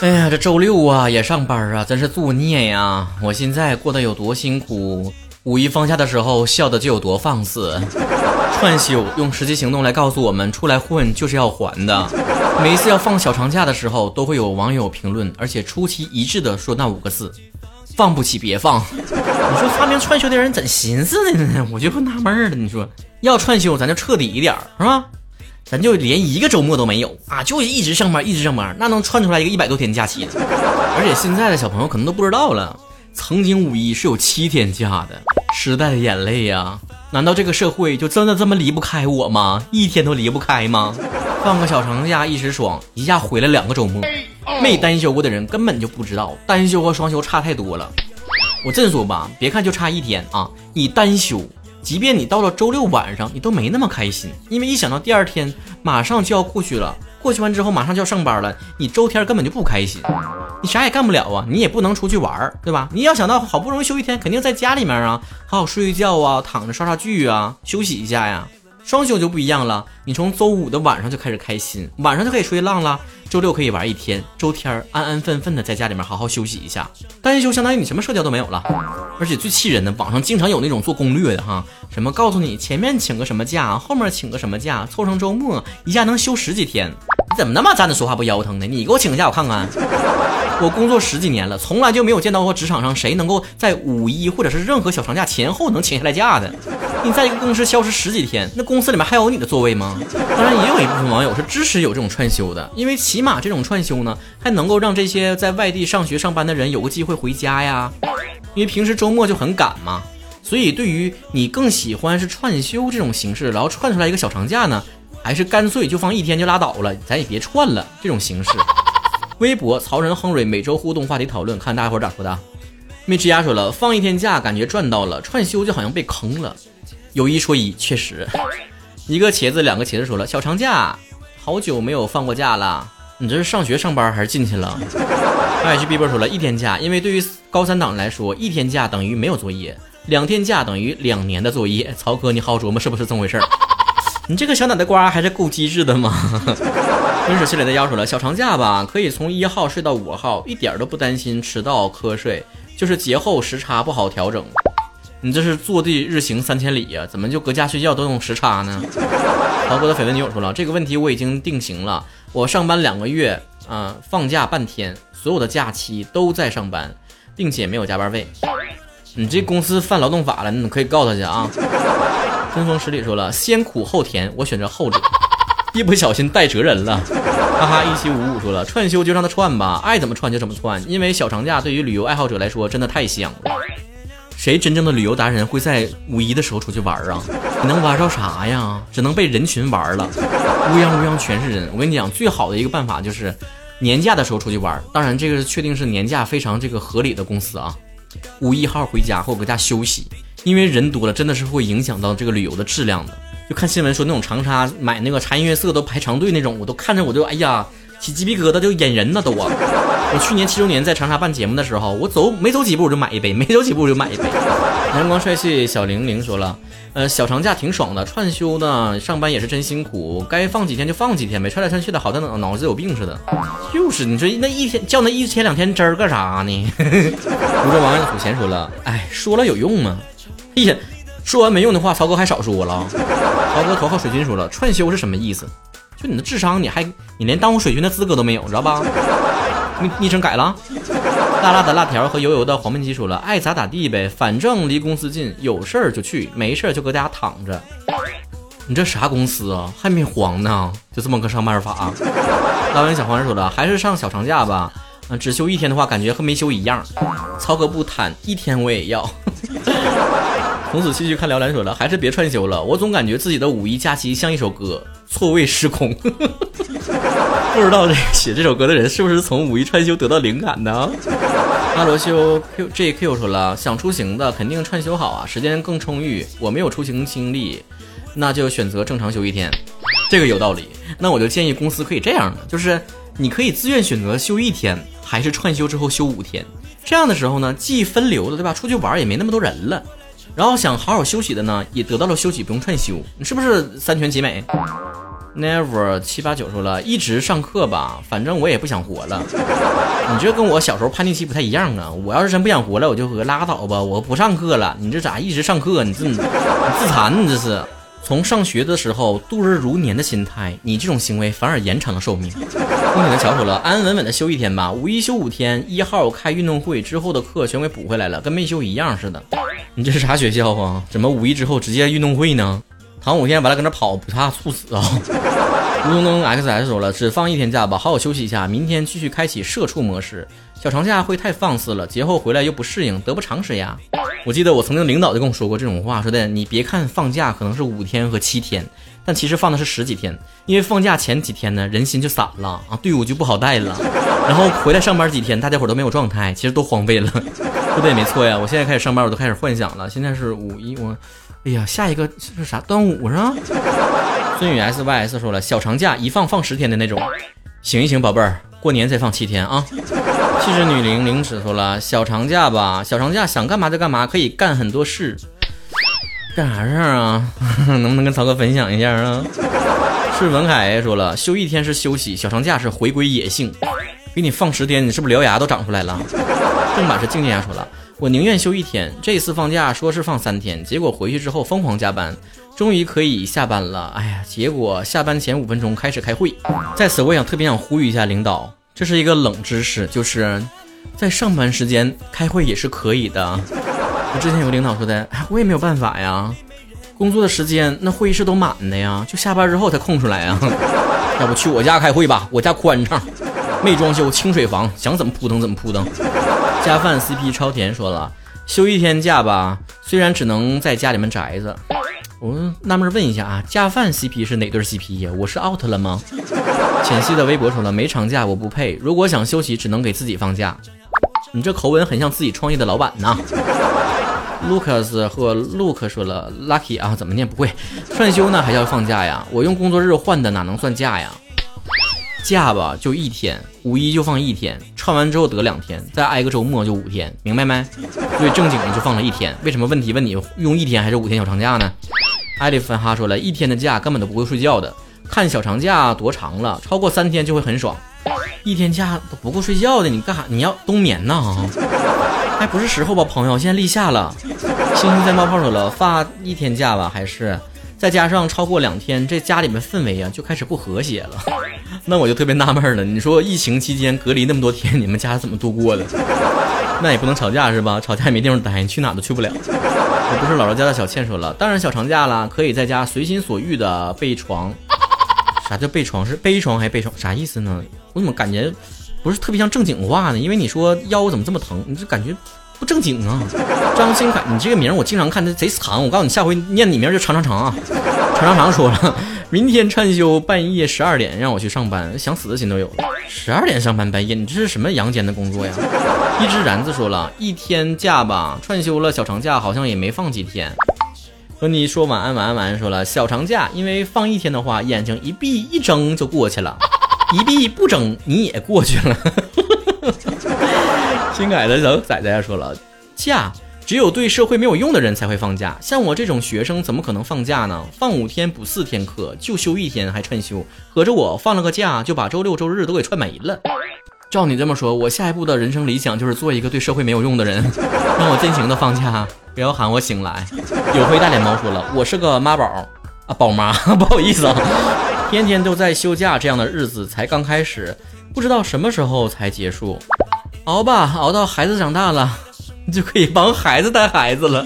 哎呀，这周六啊也上班啊，真是作孽呀！我现在过得有多辛苦，五一放假的时候笑的就有多放肆。串休用实际行动来告诉我们，出来混就是要还的。每一次要放小长假的时候，都会有网友评论，而且出奇一致的说那五个字：放不起别放。你说发明串休的人怎寻思的呢？我就纳闷了。你说要串休，咱就彻底一点是吧？咱就连一个周末都没有啊，就一直上班，一直上班，那能串出来一个一百多天假期？而且现在的小朋友可能都不知道了，曾经五一是有七天假的。时代的眼泪呀，难道这个社会就真的这么离不开我吗？一天都离不开吗？放个小长假一时爽，一下毁了两个周末。没单休过的人根本就不知道，单休和双休差太多了。我这么说吧，别看就差一天啊，你单休。即便你到了周六晚上，你都没那么开心，因为一想到第二天马上就要过去了，过去完之后马上就要上班了，你周天根本就不开心，你啥也干不了啊，你也不能出去玩，对吧？你要想到好不容易休一天，肯定在家里面啊，好好睡一觉啊，躺着刷刷剧啊，休息一下呀。双休就不一样了，你从周五的晚上就开始开心，晚上就可以出去浪了。周六可以玩一天，周天安安分分的在家里面好好休息一下。单休相当于你什么社交都没有了，而且最气人的，网上经常有那种做攻略的哈，什么告诉你前面请个什么假，后面请个什么假，凑成周末一下能休十几天。你怎么那么站着说话不腰疼呢？你给我请假我看看。我工作十几年了，从来就没有见到过职场上谁能够在五一或者是任何小长假前后能请下来假的。你在一个公司消失十几天，那公司里面还有你的座位吗？当然，也有一部分网友是支持有这种串休的，因为起码这种串休呢，还能够让这些在外地上学上班的人有个机会回家呀。因为平时周末就很赶嘛，所以对于你更喜欢是串休这种形式，然后串出来一个小长假呢，还是干脆就放一天就拉倒了，咱也别串了这种形式。微博曹仁亨蕊每周互动话题讨论，看大家伙咋说的。没吱牙说了，放一天假感觉赚到了，串休就好像被坑了。有一说一，确实，一个茄子两个茄子说了，小长假好久没有放过假了。你这是上学上班还是进去了？爱去 B 波说了一天假，因为对于高三党来说，一天假等于没有作业，两天假等于两年的作业。曹哥，你好好琢磨是不是这么回事？你这个小脑袋瓜还是够机智的嘛。温水洗脸的妖说了，小长假吧，可以从一号睡到五号，一点都不担心迟到瞌睡，就是节后时差不好调整。你这是坐地日行三千里呀？怎么就搁家睡觉都用时差呢？曹哥的绯闻女友说了，这个问题我已经定型了，我上班两个月，啊，放假半天，所有的假期都在上班，并且没有加班费。你这公司犯劳动法了，你可以告他去啊。春风十里说了，先苦后甜，我选择后者。一不小心带责人了，哈哈！一七五五说了，串休就让他串吧，爱怎么串就怎么串，因为小长假对于旅游爱好者来说真的太香了。谁真正的旅游达人会在五一的时候出去玩啊？你能玩着啥呀？只能被人群玩了，乌泱乌泱全是人。我跟你讲，最好的一个办法就是年假的时候出去玩，当然这个是确定是年假非常这个合理的公司啊。五一号回家或搁家休息，因为人多了真的是会影响到这个旅游的质量的。就看新闻说那种长沙买那个茶颜悦色都排长队那种，我都看着我就哎呀起鸡皮疙瘩，就眼人呢都啊！我去年七周年在长沙办节目的时候，我走没走几步我就买一杯，没走几步我就买一杯。阳光帅气小玲玲说了，呃，小长假挺爽的，串休呢，上班也是真辛苦，该放几天就放几天呗，串来串去的，好像脑脑子有病似的。就是你说那一天叫那一天两天真儿干啥呢？如说王虎贤说了，哎，说了有用吗？哎呀。说完没用的话，曹哥还少说了。曹哥头号水军说了，串休是什么意思？就你的智商，你还你连当水军的资格都没有，知道吧？昵称改了。辣辣的辣条和油油的黄焖鸡说了，爱咋咋地呗，反正离公司近，有事儿就去，没事儿就搁家躺着。你这啥公司啊？还没黄呢，就这么个上班法。老板小黄人说了，还是上小长假吧。嗯，只休一天的话，感觉和没休一样。曹哥不贪，一天我也要。从此继续看辽篮说了，还是别串休了。我总感觉自己的五一假期像一首歌，错位失控。不知道这写这首歌的人是不是从五一串休得到灵感的？阿罗修 Q J Q 说了，想出行的肯定串休好啊，时间更充裕。我没有出行经历，那就选择正常休一天。这个有道理。那我就建议公司可以这样的，就是你可以自愿选择休一天，还是串休之后休五天。这样的时候呢，既分流了，对吧？出去玩也没那么多人了。然后想好好休息的呢，也得到了休息，不用串休，你是不是三全其美？Never 七八九说了，一直上课吧，反正我也不想活了。你这跟我小时候叛逆期不太一样啊！我要是真不想活了，我就和拉倒吧，我不上课了。你这咋一直上课？你这你自残？你这是从上学的时候度日如年的心态，你这种行为反而延长了寿命。恭喜的小说了，安安稳稳的休一天吧。五一休五天，一号开运动会之后的课全给补回来了，跟没休一样似的。你这是啥学校啊？怎么五一之后直接运动会呢？躺五天完了，搁那跑不怕猝死啊？吴东东 XS 说了，只放一天假吧，好好休息一下，明天继续开启社畜模式。小长假会太放肆了，节后回来又不适应，得不偿失呀。我记得我曾经领导就跟我说过这种话，说的你别看放假可能是五天和七天，但其实放的是十几天，因为放假前几天呢，人心就散了啊，队伍就不好带了，然后回来上班几天，大家伙都没有状态，其实都荒废了。说的也没错呀，我现在开始上班，我都开始幻想了，现在是五一我。哎呀，下一个是啥？端午是吧？孙宇 S Y S 说了，小长假一放放十天的那种。醒一醒，宝贝儿，过年再放七天啊！气质女灵灵指说了，小长假吧，小长假想干嘛就干嘛，可以干很多事。干啥事儿啊？能不能跟曹哥分享一下啊？是文凯说了，休一天是休息，小长假是回归野性。给你放十天，你是不是獠牙都长出来了？正版是静静牙说了。我宁愿休一天，这次放假说是放三天，结果回去之后疯狂加班，终于可以下班了。哎呀，结果下班前五分钟开始开会。在此，我想特别想呼吁一下领导，这是一个冷知识，就是在上班时间开会也是可以的。我之前有个领导说的，我也没有办法呀，工作的时间那会议室都满的呀，就下班之后才空出来呀。要不去我家开会吧，我家宽敞，没装修，清水房，想怎么扑腾怎么扑腾。加饭 CP 超甜说了，休一天假吧，虽然只能在家里面宅着。我纳闷问一下啊，加饭 CP 是哪对 CP 呀？我是 out 了吗？浅汐的微博说了，没长假我不配，如果想休息，只能给自己放假。你这口吻很像自己创业的老板呐。Lucas 和 Luke 说了，lucky 啊，怎么念不会？串休呢还叫放假呀？我用工作日换的，哪能算假呀？假吧就一天，五一就放一天，串完之后得两天，再挨个周末就五天，明白没？所以正经的就放了一天。为什么问题问你用一天还是五天小长假呢？艾利芬哈说了一天的假根本都不会睡觉的，看小长假多长了，超过三天就会很爽。一天假都不够睡觉的，你干啥？你要冬眠呢？还不是时候吧，朋友，现在立夏了。星星在冒泡说了，发一天假吧，还是？再加上超过两天，这家里面氛围啊就开始不和谐了。那我就特别纳闷了，你说疫情期间隔离那么多天，你们家怎么度过的？那也不能吵架是吧？吵架也没地方待，你去哪都去不了。我不是姥姥家的小倩说了，当然小长假了，可以在家随心所欲的被床。啥叫背床？是背床还是背床？啥意思呢？我怎么感觉不是特别像正经话呢？因为你说腰怎么这么疼，你就感觉。不正经啊，张新凯，你这个名我经常看，他贼长。我告诉你，下回念你名就长长长啊。长长长说了，明天串休半夜十二点让我去上班，想死的心都有了。十二点上班半夜，你这是什么阳间的工作呀？一只然子说了一天假吧，串休了小长假好像也没放几天。和你说晚安晚安晚安说了小长假，因为放一天的话，眼睛一闭一睁就过去了，一闭不睁你也过去了。新改的小仔仔说了，假只有对社会没有用的人才会放假，像我这种学生怎么可能放假呢？放五天补四天课，就休一天还串休，合着我放了个假就把周六周日都给串没了。照你这么说，我下一步的人生理想就是做一个对社会没有用的人，让我尽情的放假，不要喊我醒来。有灰大脸猫说了，我是个妈宝啊，宝妈，不好意思啊，天天都在休假，这样的日子才刚开始，不知道什么时候才结束。熬吧，熬到孩子长大了，你 就可以帮孩子带孩子了。